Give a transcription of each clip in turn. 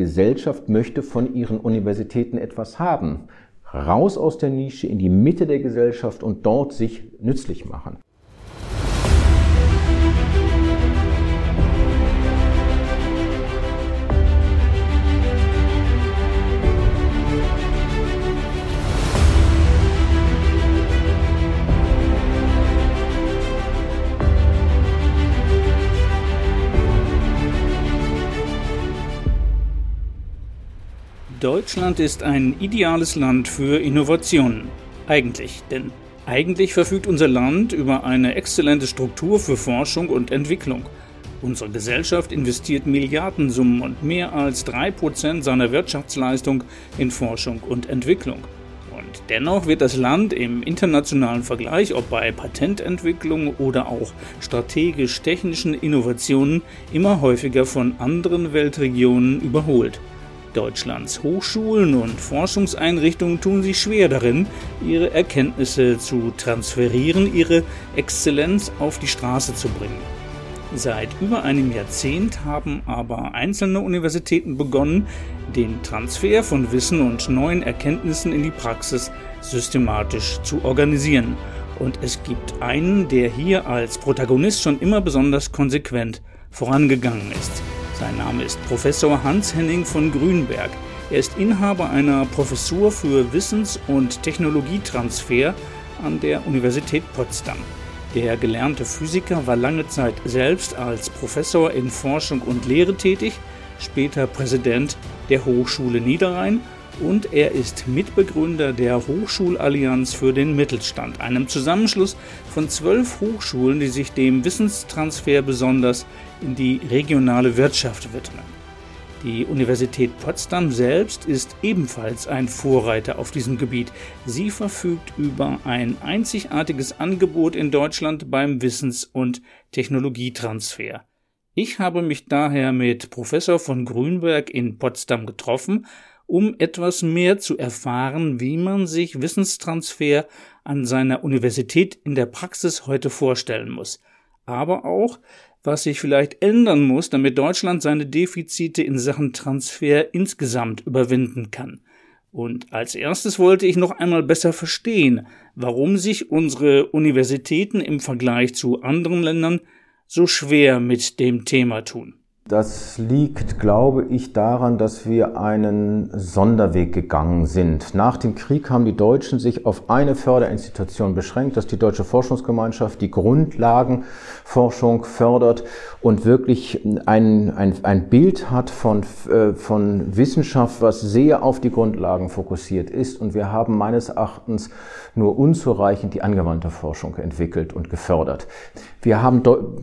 Gesellschaft möchte von ihren Universitäten etwas haben. Raus aus der Nische in die Mitte der Gesellschaft und dort sich nützlich machen. Deutschland ist ein ideales Land für Innovationen. Eigentlich, denn eigentlich verfügt unser Land über eine exzellente Struktur für Forschung und Entwicklung. Unsere Gesellschaft investiert Milliardensummen und mehr als 3% seiner Wirtschaftsleistung in Forschung und Entwicklung. Und dennoch wird das Land im internationalen Vergleich, ob bei Patententwicklung oder auch strategisch-technischen Innovationen, immer häufiger von anderen Weltregionen überholt. Deutschlands Hochschulen und Forschungseinrichtungen tun sich schwer darin, ihre Erkenntnisse zu transferieren, ihre Exzellenz auf die Straße zu bringen. Seit über einem Jahrzehnt haben aber einzelne Universitäten begonnen, den Transfer von Wissen und neuen Erkenntnissen in die Praxis systematisch zu organisieren. Und es gibt einen, der hier als Protagonist schon immer besonders konsequent vorangegangen ist. Sein Name ist Professor Hans-Henning von Grünberg. Er ist Inhaber einer Professur für Wissens- und Technologietransfer an der Universität Potsdam. Der gelernte Physiker war lange Zeit selbst als Professor in Forschung und Lehre tätig, später Präsident der Hochschule Niederrhein und er ist Mitbegründer der Hochschulallianz für den Mittelstand, einem Zusammenschluss von zwölf Hochschulen, die sich dem Wissenstransfer besonders in die regionale Wirtschaft widmen. Die Universität Potsdam selbst ist ebenfalls ein Vorreiter auf diesem Gebiet. Sie verfügt über ein einzigartiges Angebot in Deutschland beim Wissens- und Technologietransfer. Ich habe mich daher mit Professor von Grünberg in Potsdam getroffen um etwas mehr zu erfahren, wie man sich Wissenstransfer an seiner Universität in der Praxis heute vorstellen muss, aber auch, was sich vielleicht ändern muss, damit Deutschland seine Defizite in Sachen Transfer insgesamt überwinden kann. Und als erstes wollte ich noch einmal besser verstehen, warum sich unsere Universitäten im Vergleich zu anderen Ländern so schwer mit dem Thema tun. Das liegt, glaube ich, daran, dass wir einen Sonderweg gegangen sind. Nach dem Krieg haben die Deutschen sich auf eine Förderinstitution beschränkt, das ist die Deutsche Forschungsgemeinschaft, die Grundlagenforschung fördert und wirklich ein, ein, ein Bild hat von, äh, von Wissenschaft, was sehr auf die Grundlagen fokussiert ist. Und wir haben meines Erachtens nur unzureichend die angewandte Forschung entwickelt und gefördert. Wir haben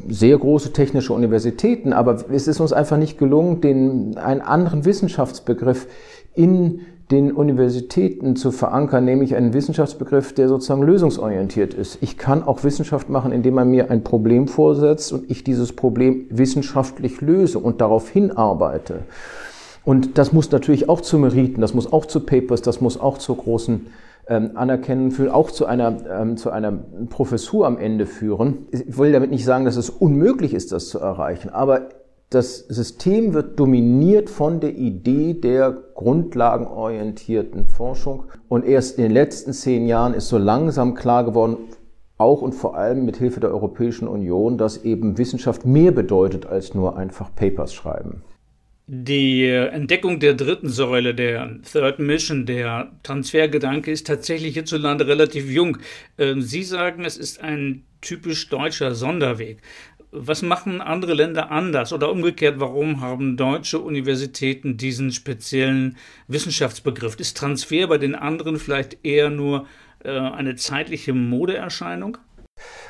sehr große technische Universitäten, aber es ist uns einfach nicht gelungen, den, einen anderen Wissenschaftsbegriff in den Universitäten zu verankern, nämlich einen Wissenschaftsbegriff, der sozusagen lösungsorientiert ist. Ich kann auch Wissenschaft machen, indem man mir ein Problem vorsetzt und ich dieses Problem wissenschaftlich löse und darauf hinarbeite. Und das muss natürlich auch zu Meriten, das muss auch zu Papers, das muss auch zu großen ähm, Anerkennen führen, auch zu einer, ähm, zu einer Professur am Ende führen. Ich will damit nicht sagen, dass es unmöglich ist, das zu erreichen, aber das System wird dominiert von der Idee der grundlagenorientierten Forschung. Und erst in den letzten zehn Jahren ist so langsam klar geworden, auch und vor allem mit Hilfe der Europäischen Union, dass eben Wissenschaft mehr bedeutet als nur einfach Papers schreiben. Die Entdeckung der dritten Säule, der Third Mission, der Transfergedanke ist tatsächlich hierzulande relativ jung. Ähm, Sie sagen, es ist ein typisch deutscher Sonderweg. Was machen andere Länder anders oder umgekehrt, warum haben deutsche Universitäten diesen speziellen Wissenschaftsbegriff? Ist Transfer bei den anderen vielleicht eher nur äh, eine zeitliche Modeerscheinung?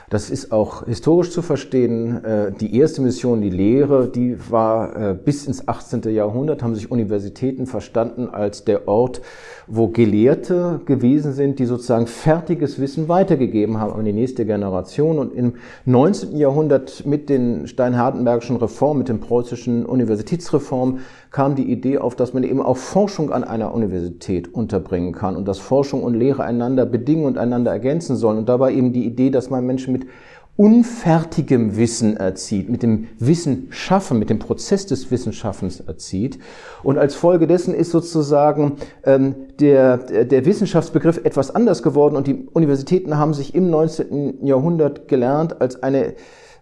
Das ist auch historisch zu verstehen. Äh, die erste Mission, die Lehre, die war äh, bis ins 18. Jahrhundert, haben sich Universitäten verstanden als der Ort, wo Gelehrte gewesen sind, die sozusagen fertiges Wissen weitergegeben haben an die nächste Generation. Und im 19. Jahrhundert mit den Steinhardenbergischen Reformen, mit den preußischen Universitätsreformen, kam die Idee auf, dass man eben auch Forschung an einer Universität unterbringen kann und dass Forschung und Lehre einander bedingen und einander ergänzen sollen. Und dabei eben die Idee, dass man Menschen mit unfertigem Wissen erzieht, mit dem Wissen schaffen, mit dem Prozess des Wissensschaffens erzieht. Und als Folge dessen ist sozusagen ähm, der, der Wissenschaftsbegriff etwas anders geworden und die Universitäten haben sich im 19. Jahrhundert gelernt, als eine,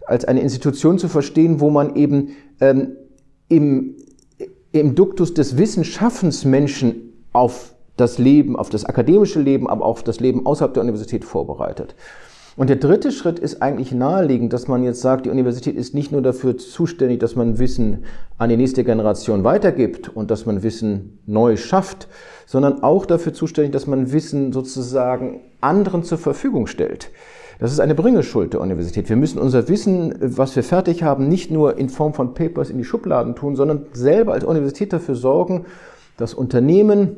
als eine Institution zu verstehen, wo man eben ähm, im, im Duktus des Wissensschaffens Menschen auf das Leben, auf das akademische Leben, aber auch auf das Leben außerhalb der Universität vorbereitet. Und der dritte Schritt ist eigentlich naheliegend, dass man jetzt sagt, die Universität ist nicht nur dafür zuständig, dass man Wissen an die nächste Generation weitergibt und dass man Wissen neu schafft, sondern auch dafür zuständig, dass man Wissen sozusagen anderen zur Verfügung stellt. Das ist eine Bringeschuld der Universität. Wir müssen unser Wissen, was wir fertig haben, nicht nur in Form von Papers in die Schubladen tun, sondern selber als Universität dafür sorgen, dass Unternehmen,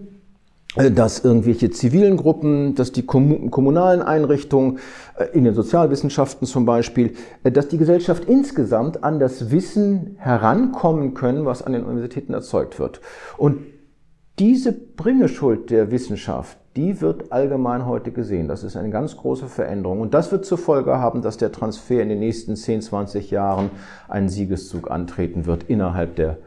äh, dass irgendwelche zivilen Gruppen, dass die kommunalen Einrichtungen, äh, in den Sozialwissenschaften zum Beispiel, äh, dass die Gesellschaft insgesamt an das Wissen herankommen können, was an den Universitäten erzeugt wird. Und diese Bringeschuld der Wissenschaft, die wird allgemein heute gesehen. Das ist eine ganz große Veränderung. Und das wird zur Folge haben, dass der Transfer in den nächsten 10, 20 Jahren einen Siegeszug antreten wird innerhalb der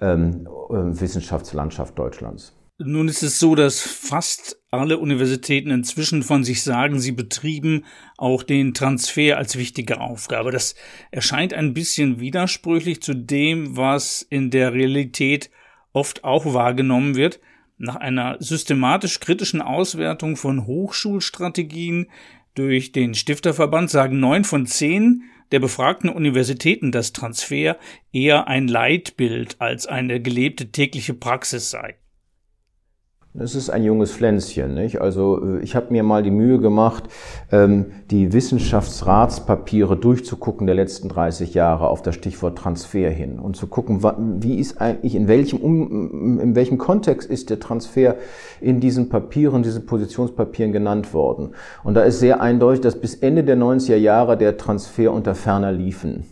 ähm, Wissenschaftslandschaft Deutschlands. Nun ist es so, dass fast alle Universitäten inzwischen von sich sagen, sie betrieben auch den Transfer als wichtige Aufgabe. Das erscheint ein bisschen widersprüchlich zu dem, was in der Realität oft auch wahrgenommen wird. Nach einer systematisch kritischen Auswertung von Hochschulstrategien durch den Stifterverband sagen neun von zehn der befragten Universitäten, dass Transfer eher ein Leitbild als eine gelebte tägliche Praxis sei. Es ist ein junges Pflänzchen. Nicht? Also äh, ich habe mir mal die Mühe gemacht, ähm, die Wissenschaftsratspapiere durchzugucken der letzten 30 Jahre auf das Stichwort Transfer hin und zu gucken, wie ist eigentlich, in welchem, in welchem Kontext ist der Transfer in diesen Papieren, diesen Positionspapieren genannt worden. Und da ist sehr eindeutig, dass bis Ende der 90er Jahre der Transfer unter ferner liefen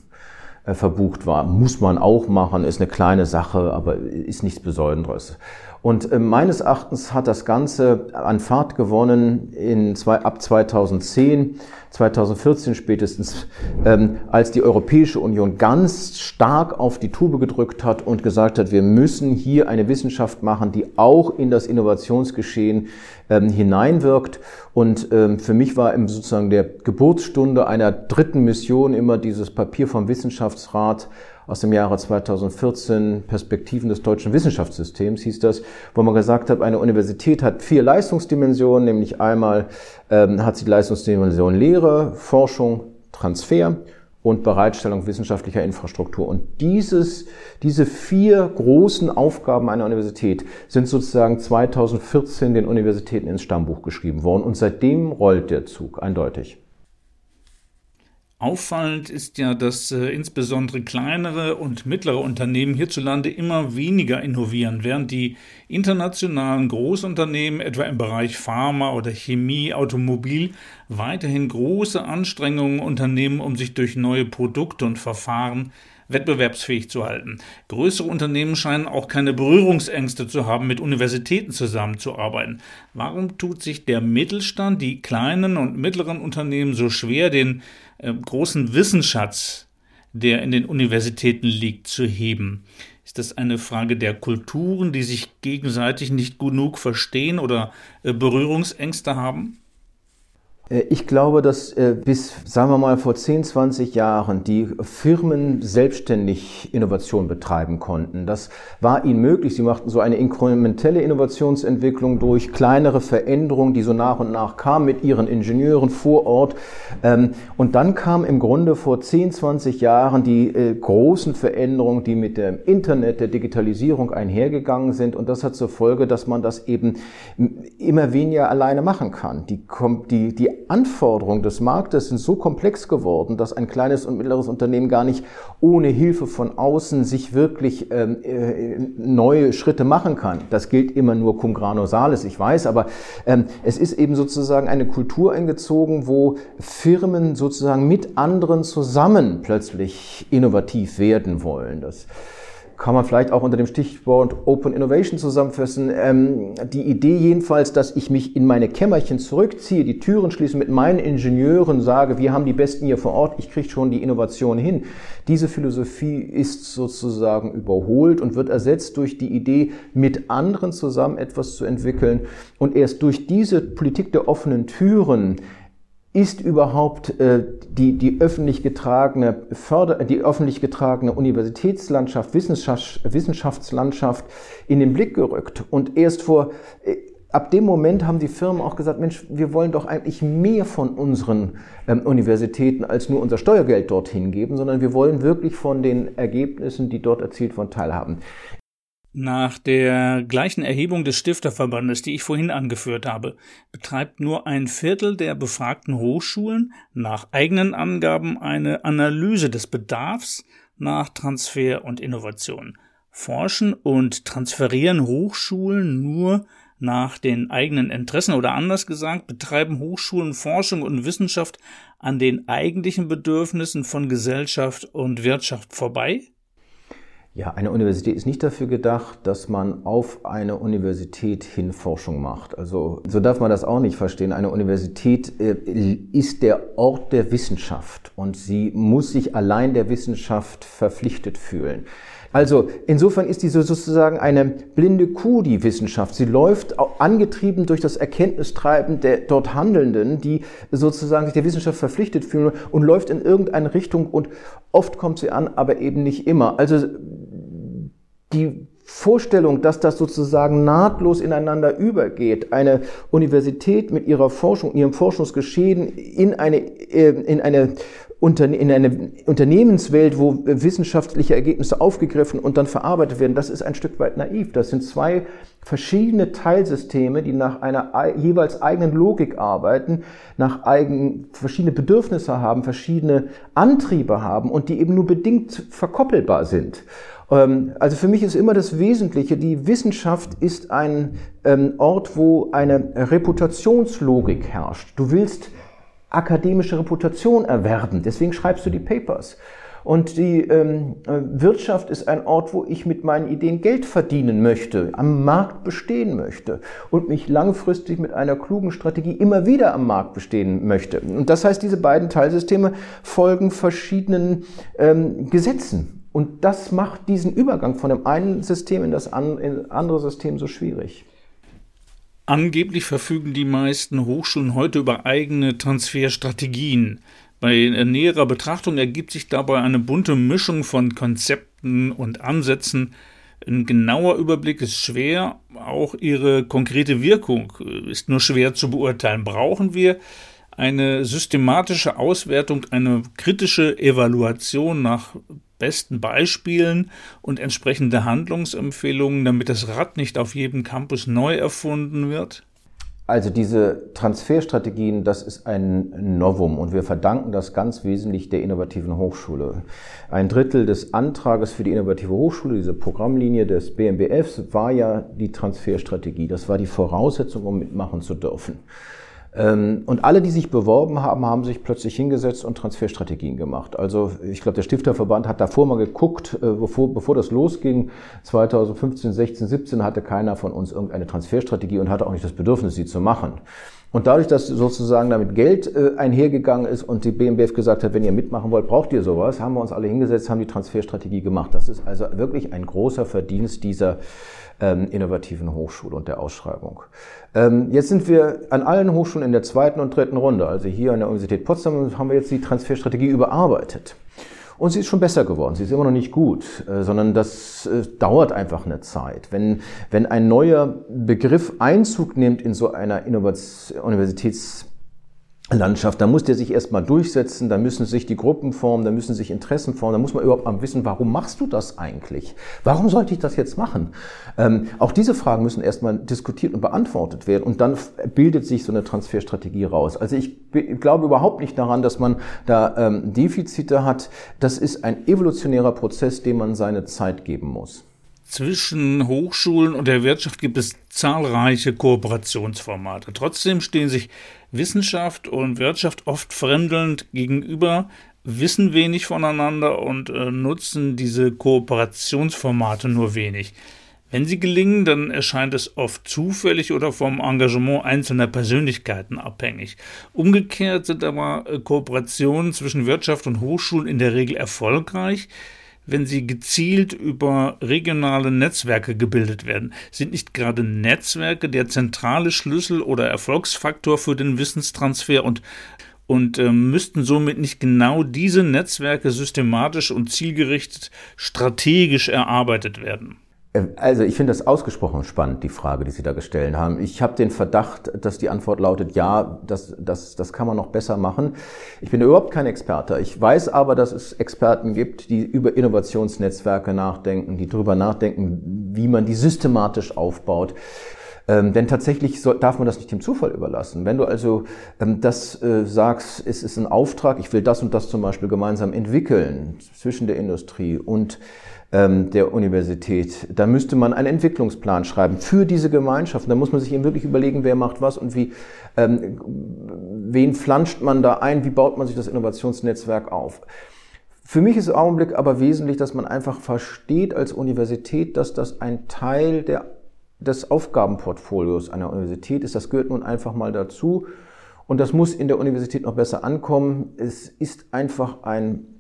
äh, verbucht war. Muss man auch machen, ist eine kleine Sache, aber ist nichts Besonderes. Und äh, meines Erachtens hat das Ganze an Fahrt gewonnen in zwei, ab 2010, 2014 spätestens, ähm, als die Europäische Union ganz stark auf die Tube gedrückt hat und gesagt hat, wir müssen hier eine Wissenschaft machen, die auch in das Innovationsgeschehen ähm, hineinwirkt. Und ähm, für mich war im sozusagen der Geburtsstunde einer dritten Mission immer dieses Papier vom Wissenschaftsrat aus dem Jahre 2014, Perspektiven des deutschen Wissenschaftssystems hieß das, wo man gesagt hat, eine Universität hat vier Leistungsdimensionen, nämlich einmal ähm, hat sie die Leistungsdimension Lehre, Forschung, Transfer und Bereitstellung wissenschaftlicher Infrastruktur. Und dieses, diese vier großen Aufgaben einer Universität sind sozusagen 2014 den Universitäten ins Stammbuch geschrieben worden. Und seitdem rollt der Zug eindeutig. Auffallend ist ja, dass äh, insbesondere kleinere und mittlere Unternehmen hierzulande immer weniger innovieren, während die internationalen Großunternehmen, etwa im Bereich Pharma oder Chemie, Automobil, weiterhin große Anstrengungen unternehmen, um sich durch neue Produkte und Verfahren wettbewerbsfähig zu halten. Größere Unternehmen scheinen auch keine Berührungsängste zu haben, mit Universitäten zusammenzuarbeiten. Warum tut sich der Mittelstand, die kleinen und mittleren Unternehmen so schwer, den äh, großen Wissensschatz, der in den Universitäten liegt, zu heben? Ist das eine Frage der Kulturen, die sich gegenseitig nicht genug verstehen oder äh, Berührungsängste haben? Äh, ich glaube, dass äh, bis, sagen wir mal, vor 10, 20 Jahren die Firmen selbstständig Innovation betreiben konnten. Das war ihnen möglich. Sie machten so eine inkrementelle Innovationsentwicklung durch kleinere Veränderungen, die so nach und nach kamen mit ihren Ingenieuren vor Ort. Ähm, und dann kam im Grunde vor 10, 20 Jahren die äh, großen Veränderungen, die mit dem Internet, der Digitalisierung einhergegangen sind. Und das hat zur Folge, dass man das eben immer weniger alleine machen kann. Die, die, die Anforderungen des Marktes sind so komplex geworden, dass ein kleines und mittleres Unternehmen gar nicht ohne Hilfe von außen sich wirklich ähm, äh, neue Schritte machen kann. Das gilt immer nur cum grano salis, ich weiß, aber ähm, es ist eben sozusagen eine Kultur eingezogen, wo Firmen sozusagen mit anderen zusammen plötzlich innovativ werden wollen. Das kann man vielleicht auch unter dem Stichwort Open Innovation zusammenfassen. Ähm, die Idee jedenfalls, dass ich mich in meine Kämmerchen zurückziehe, die Türen schließe, mit meinen Ingenieuren sage, wir haben die Besten hier vor Ort, ich kriege schon die Innovation hin. Diese Philosophie ist sozusagen überholt und wird ersetzt durch die Idee, mit anderen zusammen etwas zu entwickeln. Und erst durch diese Politik der offenen Türen ist überhaupt äh, die, die öffentlich getragene Förder, die öffentlich getragene Universitätslandschaft, Wissenschaft, Wissenschaftslandschaft in den Blick gerückt. Und erst vor, äh, ab dem Moment haben die Firmen auch gesagt, Mensch, wir wollen doch eigentlich mehr von unseren ähm, Universitäten als nur unser Steuergeld dorthin geben, sondern wir wollen wirklich von den Ergebnissen, die dort erzielt wurden, teilhaben. Nach der gleichen Erhebung des Stifterverbandes, die ich vorhin angeführt habe, betreibt nur ein Viertel der befragten Hochschulen nach eigenen Angaben eine Analyse des Bedarfs nach Transfer und Innovation. Forschen und transferieren Hochschulen nur nach den eigenen Interessen oder anders gesagt, betreiben Hochschulen Forschung und Wissenschaft an den eigentlichen Bedürfnissen von Gesellschaft und Wirtschaft vorbei? Ja, eine Universität ist nicht dafür gedacht, dass man auf eine Universität hin Forschung macht. Also so darf man das auch nicht verstehen. Eine Universität äh, ist der Ort der Wissenschaft und sie muss sich allein der Wissenschaft verpflichtet fühlen. Also insofern ist diese sozusagen eine blinde Kuh, die Wissenschaft. Sie läuft angetrieben durch das Erkenntnistreiben der dort Handelnden, die sozusagen sich der Wissenschaft verpflichtet fühlen und läuft in irgendeine Richtung und oft kommt sie an, aber eben nicht immer. Also die Vorstellung, dass das sozusagen nahtlos ineinander übergeht, eine Universität mit ihrer Forschung, ihrem Forschungsgeschehen in eine, äh, in eine in eine Unternehmenswelt, wo wissenschaftliche Ergebnisse aufgegriffen und dann verarbeitet werden, das ist ein Stück weit naiv. Das sind zwei verschiedene Teilsysteme, die nach einer jeweils eigenen Logik arbeiten, nach eigen, verschiedene Bedürfnisse haben, verschiedene Antriebe haben und die eben nur bedingt verkoppelbar sind. Ähm, also für mich ist immer das Wesentliche, die Wissenschaft ist ein ähm, Ort, wo eine Reputationslogik herrscht. Du willst akademische Reputation erwerben, deswegen schreibst du die Papers. Und die ähm, Wirtschaft ist ein Ort, wo ich mit meinen Ideen Geld verdienen möchte, am Markt bestehen möchte und mich langfristig mit einer klugen Strategie immer wieder am Markt bestehen möchte. Und das heißt, diese beiden Teilsysteme folgen verschiedenen ähm, Gesetzen. Und das macht diesen Übergang von dem einen System in das andere System so schwierig. Angeblich verfügen die meisten Hochschulen heute über eigene Transferstrategien. Bei näherer Betrachtung ergibt sich dabei eine bunte Mischung von Konzepten und Ansätzen. Ein genauer Überblick ist schwer, auch ihre konkrete Wirkung ist nur schwer zu beurteilen. Brauchen wir eine systematische Auswertung, eine kritische Evaluation nach besten Beispielen und entsprechende Handlungsempfehlungen, damit das Rad nicht auf jedem Campus neu erfunden wird? Also diese Transferstrategien, das ist ein Novum und wir verdanken das ganz wesentlich der innovativen Hochschule. Ein Drittel des Antrages für die innovative Hochschule, diese Programmlinie des BMBFs, war ja die Transferstrategie. Das war die Voraussetzung, um mitmachen zu dürfen. Ähm, und alle, die sich beworben haben, haben sich plötzlich hingesetzt und Transferstrategien gemacht. Also ich glaube, der Stifterverband hat davor mal geguckt, äh, bevor, bevor das losging, 2015, 16, 17 hatte keiner von uns irgendeine Transferstrategie und hatte auch nicht das Bedürfnis, sie zu machen. Und dadurch, dass sozusagen damit Geld äh, einhergegangen ist und die BMBF gesagt hat, wenn ihr mitmachen wollt, braucht ihr sowas, haben wir uns alle hingesetzt, haben die Transferstrategie gemacht. Das ist also wirklich ein großer Verdienst dieser ähm, innovativen Hochschule und der Ausschreibung. Ähm, jetzt sind wir an allen Hochschulen in der zweiten und dritten Runde. Also hier an der Universität Potsdam haben wir jetzt die Transferstrategie überarbeitet. Und sie ist schon besser geworden. Sie ist immer noch nicht gut, äh, sondern das äh, dauert einfach eine Zeit. Wenn, wenn ein neuer Begriff Einzug nimmt in so einer Innovation, Universitäts Landschaft, da muss der sich erstmal durchsetzen, da müssen sich die Gruppen formen, da müssen sich Interessen formen, da muss man überhaupt mal wissen, warum machst du das eigentlich? Warum sollte ich das jetzt machen? Ähm, auch diese Fragen müssen erstmal diskutiert und beantwortet werden und dann bildet sich so eine Transferstrategie raus. Also ich glaube überhaupt nicht daran, dass man da ähm, Defizite hat. Das ist ein evolutionärer Prozess, dem man seine Zeit geben muss. Zwischen Hochschulen und der Wirtschaft gibt es zahlreiche Kooperationsformate. Trotzdem stehen sich Wissenschaft und Wirtschaft oft fremdelnd gegenüber. wissen wenig voneinander und äh, nutzen diese Kooperationsformate nur wenig. Wenn sie gelingen, dann erscheint es oft zufällig oder vom Engagement einzelner Persönlichkeiten abhängig. Umgekehrt sind aber äh, Kooperationen zwischen Wirtschaft und Hochschulen in der Regel erfolgreich, wenn sie gezielt über regionale Netzwerke gebildet werden. Sind nicht gerade Netzwerke der zentrale Schlüssel oder Erfolgsfaktor für den Wissenstransfer und und äh, müssten somit nicht genau diese Netzwerke systematisch und zielgerichtet strategisch erarbeitet werden? Also ich finde das ausgesprochen spannend, die Frage, die Sie da gestellt haben. Ich habe den Verdacht, dass die Antwort lautet, ja, das, das, das kann man noch besser machen. Ich bin überhaupt kein Experte. Ich weiß aber, dass es Experten gibt, die über Innovationsnetzwerke nachdenken, die darüber nachdenken, wie man die systematisch aufbaut. Ähm, denn tatsächlich soll, darf man das nicht dem Zufall überlassen. Wenn du also ähm, das äh, sagst, es ist ein Auftrag, ich will das und das zum Beispiel gemeinsam entwickeln zwischen der Industrie und der Universität. Da müsste man einen Entwicklungsplan schreiben für diese Gemeinschaft. Da muss man sich eben wirklich überlegen, wer macht was und wie, ähm, wen flanscht man da ein, wie baut man sich das Innovationsnetzwerk auf. Für mich ist im Augenblick aber wesentlich, dass man einfach versteht als Universität, dass das ein Teil der, des Aufgabenportfolios einer Universität ist. Das gehört nun einfach mal dazu. Und das muss in der Universität noch besser ankommen. Es ist einfach ein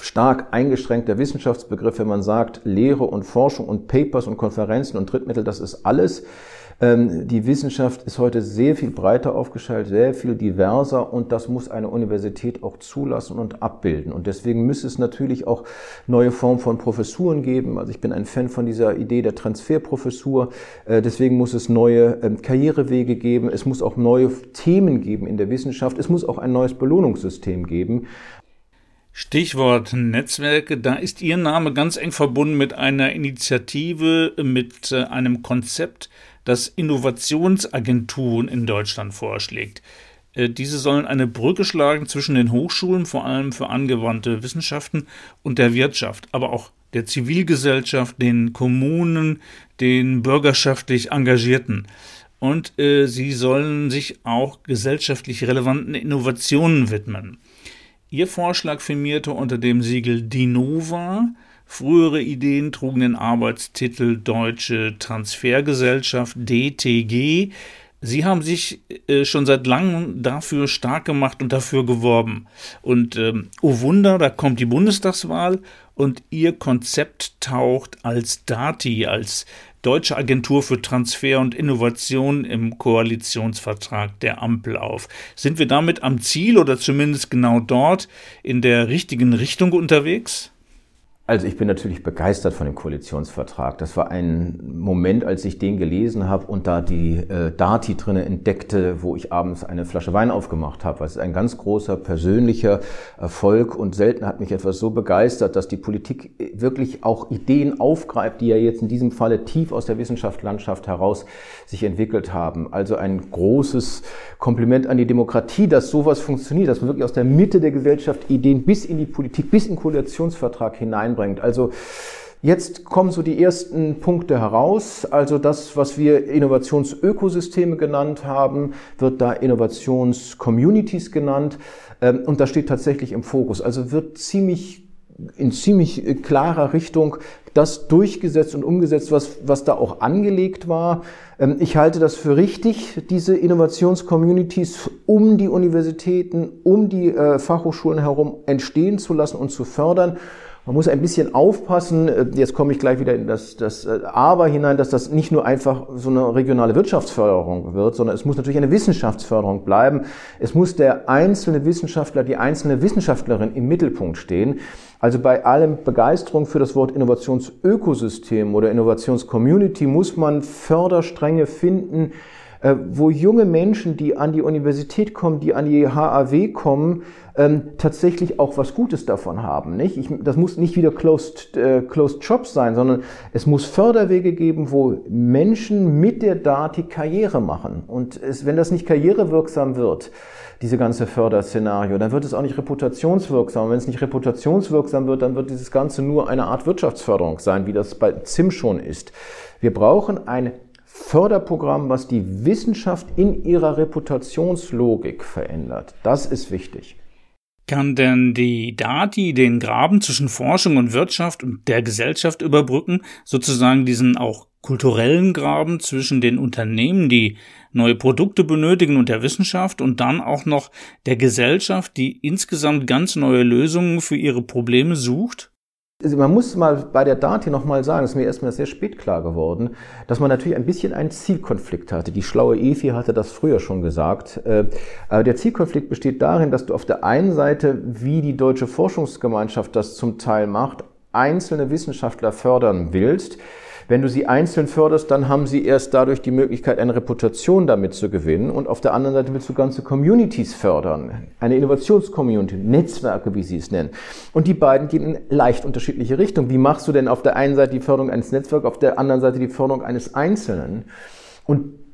stark eingeschränkter Wissenschaftsbegriff, wenn man sagt, Lehre und Forschung und Papers und Konferenzen und Drittmittel, das ist alles. Ähm, die Wissenschaft ist heute sehr viel breiter aufgestellt, sehr viel diverser und das muss eine Universität auch zulassen und abbilden. Und deswegen müsste es natürlich auch neue Formen von Professuren geben. Also ich bin ein Fan von dieser Idee der Transferprofessur. Äh, deswegen muss es neue ähm, Karrierewege geben. Es muss auch neue Themen geben in der Wissenschaft. Es muss auch ein neues Belohnungssystem geben. Stichwort Netzwerke, da ist Ihr Name ganz eng verbunden mit einer Initiative, mit äh, einem Konzept, das Innovationsagenturen in Deutschland vorschlägt. Äh, diese sollen eine Brücke schlagen zwischen den Hochschulen, vor allem für angewandte Wissenschaften, und der Wirtschaft, aber auch der Zivilgesellschaft, den Kommunen, den bürgerschaftlich Engagierten. Und äh, sie sollen sich auch gesellschaftlich relevanten Innovationen widmen. Ihr Vorschlag firmierte unter dem Siegel DINOVA. Frühere Ideen trugen den Arbeitstitel Deutsche Transfergesellschaft DTG. Sie haben sich äh, schon seit langem dafür stark gemacht und dafür geworben. Und ähm, oh Wunder, da kommt die Bundestagswahl und Ihr Konzept taucht als DATI, als Deutsche Agentur für Transfer und Innovation im Koalitionsvertrag der Ampel auf. Sind wir damit am Ziel oder zumindest genau dort in der richtigen Richtung unterwegs? Also ich bin natürlich begeistert von dem Koalitionsvertrag. Das war ein Moment, als ich den gelesen habe und da die äh, Dati drinne entdeckte, wo ich abends eine Flasche Wein aufgemacht habe. Es ist ein ganz großer persönlicher Erfolg und selten hat mich etwas so begeistert, dass die Politik wirklich auch Ideen aufgreift, die ja jetzt in diesem Falle tief aus der Wissenschaftslandschaft heraus sich entwickelt haben. Also ein großes Kompliment an die Demokratie, dass sowas funktioniert, dass man wirklich aus der Mitte der Gesellschaft Ideen bis in die Politik, bis in den Koalitionsvertrag hinein einbringt. Also Jetzt kommen so die ersten Punkte heraus. Also das, was wir Innovationsökosysteme genannt haben, wird da Innovationscommunities genannt. Ähm, und das steht tatsächlich im Fokus. Also wird ziemlich in ziemlich klarer Richtung das durchgesetzt und umgesetzt, was, was da auch angelegt war. Ähm, ich halte das für richtig, diese Innovationscommunities um die Universitäten, um die äh, Fachhochschulen herum entstehen zu lassen und zu fördern. Man muss ein bisschen aufpassen, äh, jetzt komme ich gleich wieder in das, das äh, Aber hinein, dass das nicht nur einfach so eine regionale Wirtschaftsförderung wird, sondern es muss natürlich eine Wissenschaftsförderung bleiben. Es muss der einzelne Wissenschaftler, die einzelne Wissenschaftlerin im Mittelpunkt stehen. Also bei allem Begeisterung für das Wort Innovationsökosystem oder Innovationscommunity muss man Förderstränge finden, wo junge Menschen, die an die Universität kommen, die an die HAW kommen, ähm, tatsächlich auch was Gutes davon haben. Nicht? Ich, das muss nicht wieder Closed, äh, Closed Shops sein, sondern es muss Förderwege geben, wo Menschen mit der Dati Karriere machen. Und es, wenn das nicht karrierewirksam wird, diese ganze Förderszenario, dann wird es auch nicht reputationswirksam. wenn es nicht reputationswirksam wird, dann wird dieses Ganze nur eine Art Wirtschaftsförderung sein, wie das bei ZIM schon ist. Wir brauchen ein Förderprogramm, was die Wissenschaft in ihrer Reputationslogik verändert. Das ist wichtig. Kann denn die Dati den Graben zwischen Forschung und Wirtschaft und der Gesellschaft überbrücken, sozusagen diesen auch kulturellen Graben zwischen den Unternehmen, die neue Produkte benötigen und der Wissenschaft und dann auch noch der Gesellschaft, die insgesamt ganz neue Lösungen für ihre Probleme sucht? Also man muss mal bei der Dati nochmal sagen, es ist mir erstmal sehr spät klar geworden, dass man natürlich ein bisschen einen Zielkonflikt hatte. Die schlaue Efi hatte das früher schon gesagt. Äh, aber der Zielkonflikt besteht darin, dass du auf der einen Seite, wie die deutsche Forschungsgemeinschaft das zum Teil macht, einzelne Wissenschaftler fördern willst, wenn du sie einzeln förderst, dann haben sie erst dadurch die Möglichkeit, eine Reputation damit zu gewinnen. Und auf der anderen Seite willst du ganze Communities fördern, eine Innovationscommunity, Netzwerke, wie sie es nennen. Und die beiden gehen in leicht unterschiedliche Richtungen. Wie machst du denn auf der einen Seite die Förderung eines Netzwerks, auf der anderen Seite die Förderung eines Einzelnen? Und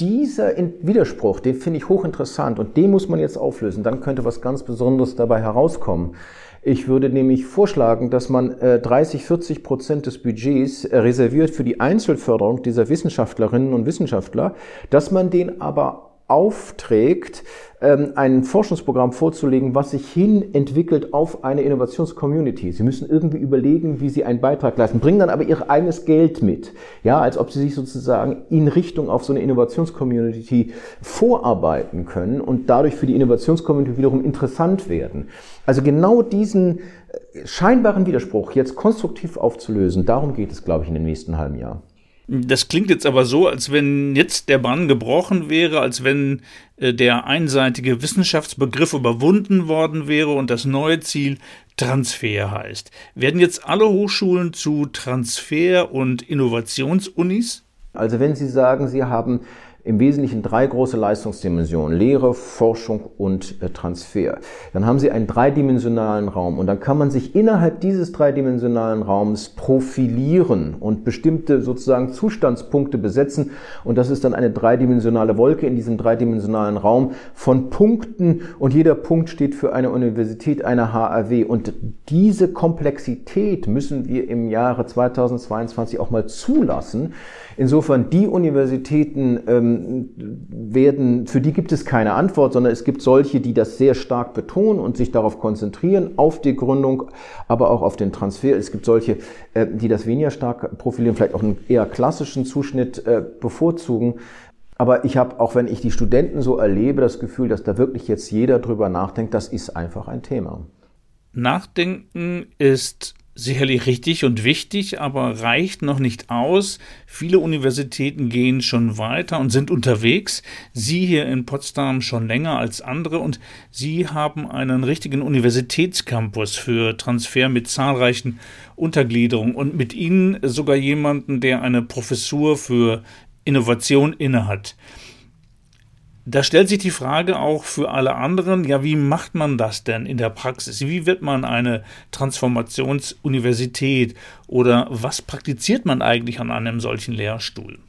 dieser Widerspruch, den finde ich hochinteressant und den muss man jetzt auflösen. Dann könnte was ganz Besonderes dabei herauskommen. Ich würde nämlich vorschlagen, dass man 30, äh, 40 Prozent des Budgets äh, reserviert für die Einzelförderung dieser Wissenschaftlerinnen und Wissenschaftler, dass man den aber aufträgt, ähm, ein Forschungsprogramm vorzulegen, was sich hin entwickelt auf eine Innovationscommunity. Sie müssen irgendwie überlegen, wie sie einen Beitrag leisten, bringen dann aber ihr eigenes Geld mit. Ja, als ob sie sich sozusagen in Richtung auf so eine Innovationscommunity vorarbeiten können und dadurch für die Innovationscommunity wiederum interessant werden. Also genau diesen äh, scheinbaren Widerspruch jetzt konstruktiv aufzulösen, darum geht es, glaube ich, in dem nächsten halben Jahr. Das klingt jetzt aber so, als wenn jetzt der Bann gebrochen wäre, als wenn äh, der einseitige Wissenschaftsbegriff überwunden worden wäre und das neue Ziel Transfer heißt. Werden jetzt alle Hochschulen zu Transfer- und Innovationsunis? Also wenn Sie sagen, Sie haben im Wesentlichen drei große Leistungsdimensionen, Lehre, Forschung und äh, Transfer. Dann haben Sie einen dreidimensionalen Raum und dann kann man sich innerhalb dieses dreidimensionalen Raums profilieren und bestimmte sozusagen Zustandspunkte besetzen und das ist dann eine dreidimensionale Wolke in diesem dreidimensionalen Raum von Punkten und jeder Punkt steht für eine Universität, eine HAW und diese Komplexität müssen wir im Jahre 2022 auch mal zulassen. Insofern die Universitäten ähm, werden, für die gibt es keine Antwort, sondern es gibt solche, die das sehr stark betonen und sich darauf konzentrieren, auf die Gründung, aber auch auf den Transfer. Es gibt solche, äh, die das weniger stark profilieren, vielleicht auch einen eher klassischen Zuschnitt äh, bevorzugen. Aber ich habe, auch wenn ich die Studenten so erlebe, das Gefühl, dass da wirklich jetzt jeder drüber nachdenkt, das ist einfach ein Thema. Nachdenken ist sicherlich richtig und wichtig, aber reicht noch nicht aus. Viele Universitäten gehen schon weiter und sind unterwegs. Sie hier in Potsdam schon länger als andere und Sie haben einen richtigen Universitätscampus für Transfer mit zahlreichen Untergliederungen und mit Ihnen sogar jemanden, der eine Professur für Innovation innehat. Da stellt sich die Frage auch für alle anderen, ja, wie macht man das denn in der Praxis? Wie wird man eine Transformationsuniversität oder was praktiziert man eigentlich an einem solchen Lehrstuhl?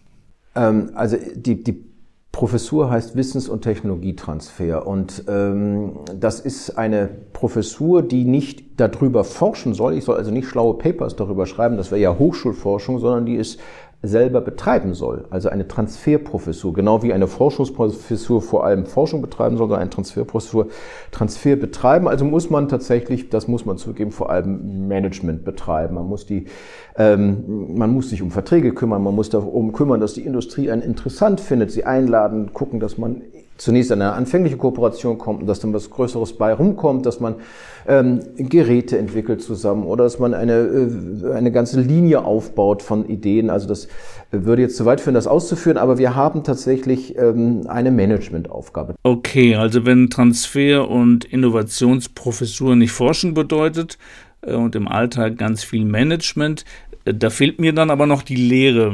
Ähm, also die, die Professur heißt Wissens- und Technologietransfer und ähm, das ist eine Professur, die nicht darüber forschen soll. Ich soll also nicht schlaue Papers darüber schreiben, das wäre ja Hochschulforschung, sondern die ist selber betreiben soll. Also eine Transferprofessur, genau wie eine Forschungsprofessur vor allem Forschung betreiben soll, sondern eine Transferprofessur Transfer betreiben. Also muss man tatsächlich, das muss man zugeben, vor allem Management betreiben. Man muss die, ähm, man muss sich um Verträge kümmern, man muss darum kümmern, dass die Industrie einen interessant findet, sie einladen, gucken, dass man zunächst eine anfängliche Kooperation kommt und dass dann was Größeres bei rumkommt, dass man ähm, Geräte entwickelt zusammen oder dass man eine, äh, eine ganze Linie aufbaut von Ideen. Also das würde jetzt zu weit führen, das auszuführen, aber wir haben tatsächlich ähm, eine Managementaufgabe. Okay, also wenn Transfer und Innovationsprofessur nicht Forschung bedeutet äh, und im Alltag ganz viel Management, äh, da fehlt mir dann aber noch die Lehre,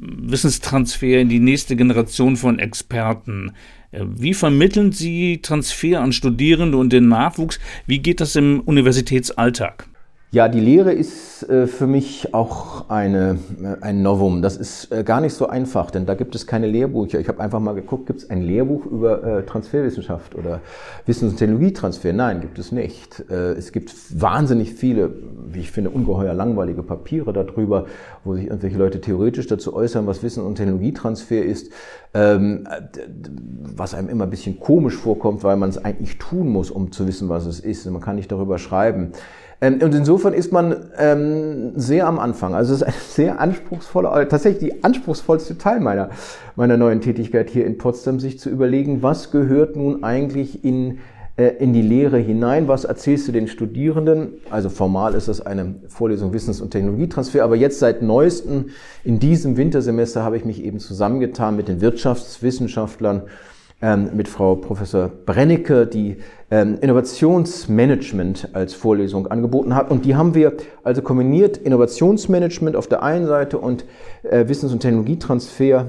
Wissenstransfer in die nächste Generation von Experten. Äh, wie vermitteln Sie Transfer an Studierende und den Nachwuchs? Wie geht das im Universitätsalltag? Ja, die Lehre ist äh, für mich auch eine, äh, ein Novum. Das ist äh, gar nicht so einfach, denn da gibt es keine Lehrbücher. Ich habe einfach mal geguckt, gibt es ein Lehrbuch über Transferwissenschaft oder Wissens- und Technologietransfer? Nein, gibt es nicht. Es gibt wahnsinnig viele, wie ich finde, ungeheuer langweilige Papiere darüber, wo sich irgendwelche Leute theoretisch dazu äußern, was Wissen- und Technologietransfer ist, ähm, was einem immer ein bisschen komisch vorkommt, weil man es eigentlich tun muss, um zu wissen, was es ist. Man kann nicht darüber schreiben. Ähm, und insofern ist man ähm, sehr am Anfang. Also es ist ein sehr anspruchsvoller, äh, tatsächlich die anspruchsvollste Teil meiner, meiner neuen Tätigkeit hier in Potsdam, sich zu überlegen, was gehört nun eigentlich in, äh, in die Lehre hinein, was erzählst du den Studierenden? Also formal ist das eine Vorlesung Wissens- und Technologietransfer, aber jetzt seit neuestem in diesem Wintersemester habe ich mich eben zusammengetan mit den Wirtschaftswissenschaftlern, ähm, mit Frau Professor Brennecke, die ähm, Innovationsmanagement als Vorlesung angeboten hat. Und die haben wir also kombiniert, Innovationsmanagement auf der einen Seite und äh, Wissens- und Technologietransfer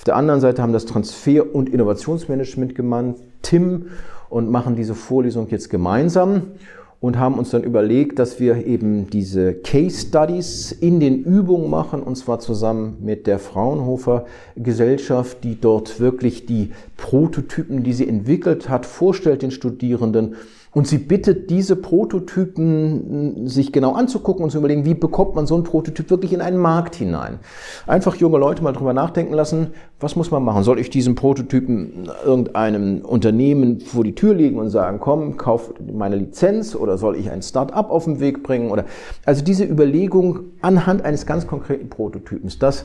auf der anderen Seite haben das Transfer- und Innovationsmanagement gemeint, Tim, und machen diese Vorlesung jetzt gemeinsam und haben uns dann überlegt, dass wir eben diese Case Studies in den Übungen machen, und zwar zusammen mit der Fraunhofer Gesellschaft, die dort wirklich die Prototypen, die sie entwickelt hat, vorstellt den Studierenden und sie bittet diese Prototypen sich genau anzugucken und zu überlegen, wie bekommt man so einen Prototyp wirklich in einen Markt hinein. Einfach junge Leute mal drüber nachdenken lassen, was muss man machen? Soll ich diesen Prototypen irgendeinem Unternehmen vor die Tür legen und sagen, komm, kauf meine Lizenz oder soll ich ein Start-up auf den Weg bringen? Oder, also diese Überlegung anhand eines ganz konkreten Prototypens, das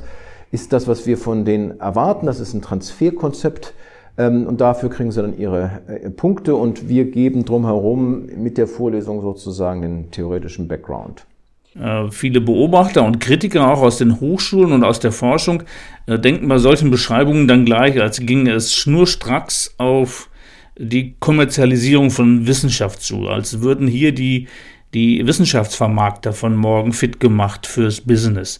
ist das, was wir von denen erwarten. Das ist ein Transferkonzept und dafür kriegen sie dann ihre äh, Punkte und wir geben drumherum mit der Vorlesung sozusagen den theoretischen Background. Äh, viele Beobachter und Kritiker auch aus den Hochschulen und aus der Forschung äh, denken bei solchen Beschreibungen dann gleich, als ginge es schnurstracks auf die Kommerzialisierung von Wissenschaft zu, als würden hier die, die Wissenschaftsvermarkter von morgen fit gemacht fürs Business.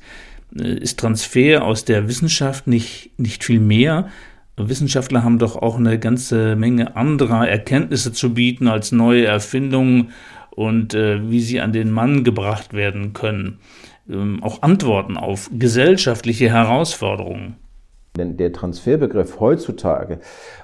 Ist Transfer aus der Wissenschaft nicht, nicht viel mehr? Wissenschaftler haben doch auch eine ganze Menge anderer Erkenntnisse zu bieten als neue Erfindungen und äh, wie sie an den Mann gebracht werden können. Ähm, auch Antworten auf gesellschaftliche Herausforderungen. Denn der Transferbegriff heutzutage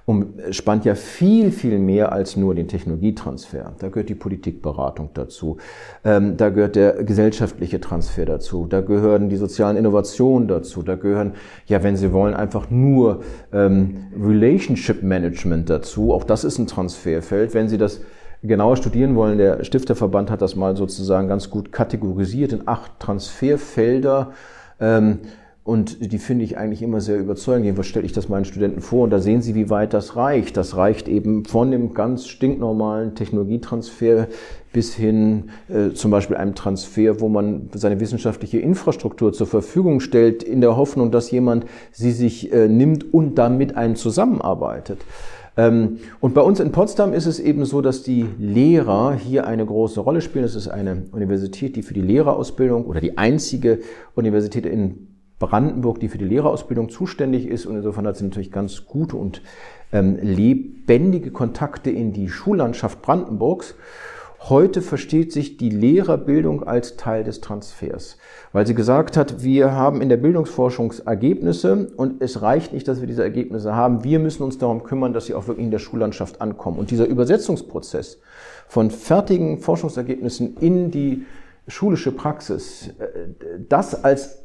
umspannt ja viel, viel mehr als nur den Technologietransfer. Da gehört die Politikberatung dazu, ähm, da gehört der gesellschaftliche Transfer dazu, da gehören die sozialen Innovationen dazu, da gehören, ja, wenn Sie wollen, einfach nur ähm, Relationship Management dazu. Auch das ist ein Transferfeld. Wenn Sie das genauer studieren wollen, der Stifterverband hat das mal sozusagen ganz gut kategorisiert in acht Transferfelder. Ähm, und die finde ich eigentlich immer sehr überzeugend. Jedenfalls stelle ich das meinen Studenten vor und da sehen sie, wie weit das reicht. Das reicht eben von dem ganz stinknormalen Technologietransfer bis hin äh, zum Beispiel einem Transfer, wo man seine wissenschaftliche Infrastruktur zur Verfügung stellt, in der Hoffnung, dass jemand sie sich äh, nimmt und dann mit einem zusammenarbeitet. Ähm, und bei uns in Potsdam ist es eben so, dass die Lehrer hier eine große Rolle spielen. Es ist eine Universität, die für die Lehrerausbildung oder die einzige Universität in Brandenburg, die für die Lehrerausbildung zuständig ist. Und insofern hat sie natürlich ganz gute und ähm, lebendige Kontakte in die Schullandschaft Brandenburgs. Heute versteht sich die Lehrerbildung als Teil des Transfers, weil sie gesagt hat, wir haben in der Bildungsforschung Ergebnisse und es reicht nicht, dass wir diese Ergebnisse haben. Wir müssen uns darum kümmern, dass sie auch wirklich in der Schullandschaft ankommen. Und dieser Übersetzungsprozess von fertigen Forschungsergebnissen in die schulische Praxis, äh, das als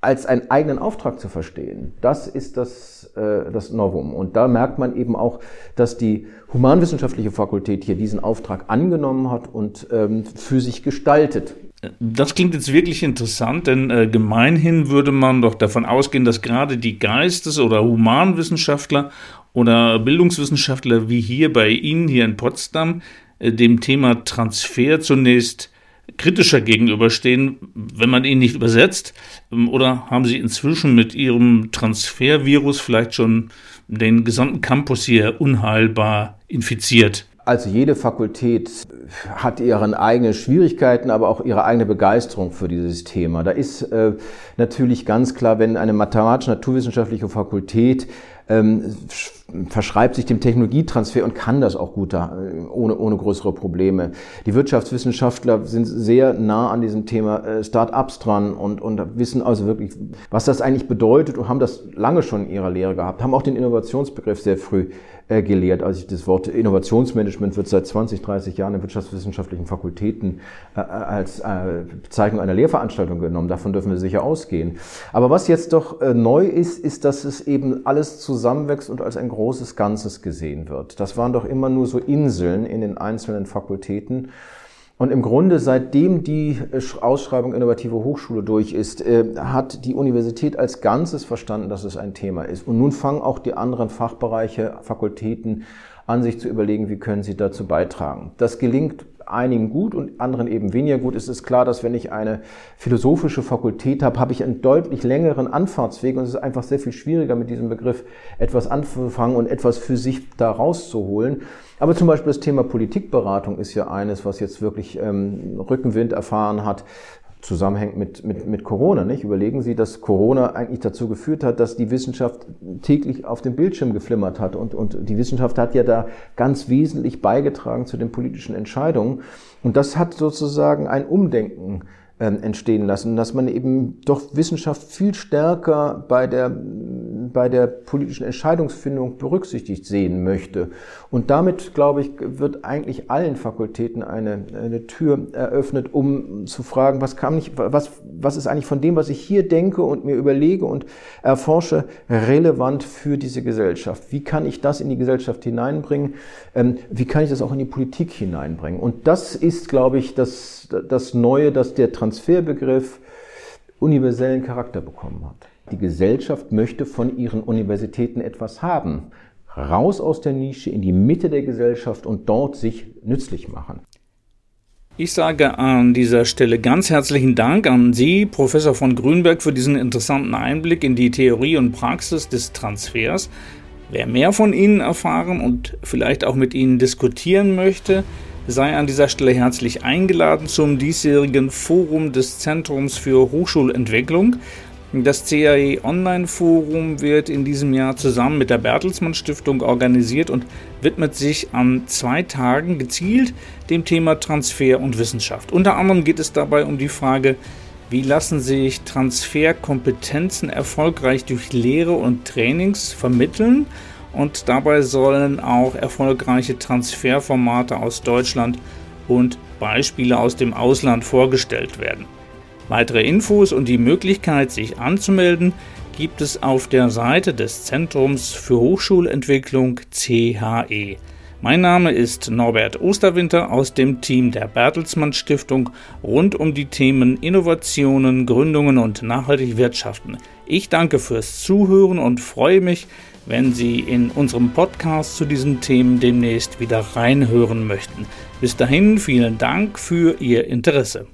als einen eigenen Auftrag zu verstehen, das ist das, äh, das Novum. Und da merkt man eben auch, dass die Humanwissenschaftliche Fakultät hier diesen Auftrag angenommen hat und ähm, für sich gestaltet. Das klingt jetzt wirklich interessant, denn äh, gemeinhin würde man doch davon ausgehen, dass gerade die Geistes- oder Humanwissenschaftler oder Bildungswissenschaftler wie hier bei Ihnen hier in Potsdam äh, dem Thema Transfer zunächst kritischer gegenüberstehen, wenn man ihn nicht übersetzt? Ähm, oder haben Sie inzwischen mit Ihrem Transfervirus vielleicht schon den gesamten Campus hier unheilbar infiziert? Also jede Fakultät hat ihren eigenen Schwierigkeiten, aber auch ihre eigene Begeisterung für dieses Thema. Da ist äh, natürlich ganz klar, wenn eine mathematisch-naturwissenschaftliche Fakultät ähm, verschreibt sich dem Technologietransfer und kann das auch gut da, äh, ohne, ohne größere Probleme. Die Wirtschaftswissenschaftler sind sehr nah an diesem Thema äh, Start-ups dran und, und wissen also wirklich, was das eigentlich bedeutet und haben das lange schon in ihrer Lehre gehabt, haben auch den Innovationsbegriff sehr früh äh, gelehrt. Also das Wort Innovationsmanagement wird seit 20, 30 Jahren in wirtschaftswissenschaftlichen Fakultäten äh, als äh, Bezeichnung einer Lehrveranstaltung genommen. Davon dürfen wir sicher ausgehen. Aber was jetzt doch äh, neu ist, ist, dass es eben alles zusammenwächst und als ein großes Ganzes gesehen wird. Das waren doch immer nur so Inseln in den einzelnen Fakultäten. Und im Grunde, seitdem die Ausschreibung Innovative Hochschule durch ist, äh, hat die Universität als Ganzes verstanden, dass es ein Thema ist. Und nun fangen auch die anderen Fachbereiche, Fakultäten an, sich zu überlegen, wie können sie dazu beitragen. Das gelingt einigen gut und anderen eben weniger gut. Es ist klar, dass wenn ich eine philosophische Fakultät habe, habe ich einen deutlich längeren Anfahrtsweg und es ist einfach sehr viel schwieriger, mit diesem Begriff etwas anzufangen und etwas für sich da rauszuholen. Aber zum Beispiel das Thema Politikberatung ist ja eines, was jetzt wirklich ähm, Rückenwind erfahren hat zusammenhängt mit, mit, mit Corona. Nicht? Überlegen Sie, dass Corona eigentlich dazu geführt hat, dass die Wissenschaft täglich auf dem Bildschirm geflimmert hat. Und, und die Wissenschaft hat ja da ganz wesentlich beigetragen zu den politischen Entscheidungen. Und das hat sozusagen ein Umdenken entstehen lassen, dass man eben doch Wissenschaft viel stärker bei der, bei der politischen Entscheidungsfindung berücksichtigt sehen möchte. Und damit, glaube ich, wird eigentlich allen Fakultäten eine, eine Tür eröffnet, um zu fragen, was kann ich, was, was ist eigentlich von dem, was ich hier denke und mir überlege und erforsche, relevant für diese Gesellschaft? Wie kann ich das in die Gesellschaft hineinbringen? Ähm, wie kann ich das auch in die Politik hineinbringen? Und das ist, glaube ich, das, das Neue, dass der Transferbegriff universellen Charakter bekommen hat. Die Gesellschaft möchte von ihren Universitäten etwas haben. Raus aus der Nische in die Mitte der Gesellschaft und dort sich nützlich machen. Ich sage an dieser Stelle ganz herzlichen Dank an Sie, Professor von Grünberg, für diesen interessanten Einblick in die Theorie und Praxis des Transfers. Wer mehr von Ihnen erfahren und vielleicht auch mit Ihnen diskutieren möchte, sei an dieser Stelle herzlich eingeladen zum diesjährigen Forum des Zentrums für Hochschulentwicklung. Das CAE Online Forum wird in diesem Jahr zusammen mit der Bertelsmann Stiftung organisiert und widmet sich an zwei Tagen gezielt dem Thema Transfer und Wissenschaft. Unter anderem geht es dabei um die Frage, wie lassen sich Transferkompetenzen erfolgreich durch Lehre und Trainings vermitteln und dabei sollen auch erfolgreiche Transferformate aus Deutschland und Beispiele aus dem Ausland vorgestellt werden. Weitere Infos und die Möglichkeit, sich anzumelden, gibt es auf der Seite des Zentrums für Hochschulentwicklung CHE. Mein Name ist Norbert Osterwinter aus dem Team der Bertelsmann Stiftung rund um die Themen Innovationen, Gründungen und nachhaltig Wirtschaften. Ich danke fürs Zuhören und freue mich, wenn Sie in unserem Podcast zu diesen Themen demnächst wieder reinhören möchten. Bis dahin vielen Dank für Ihr Interesse.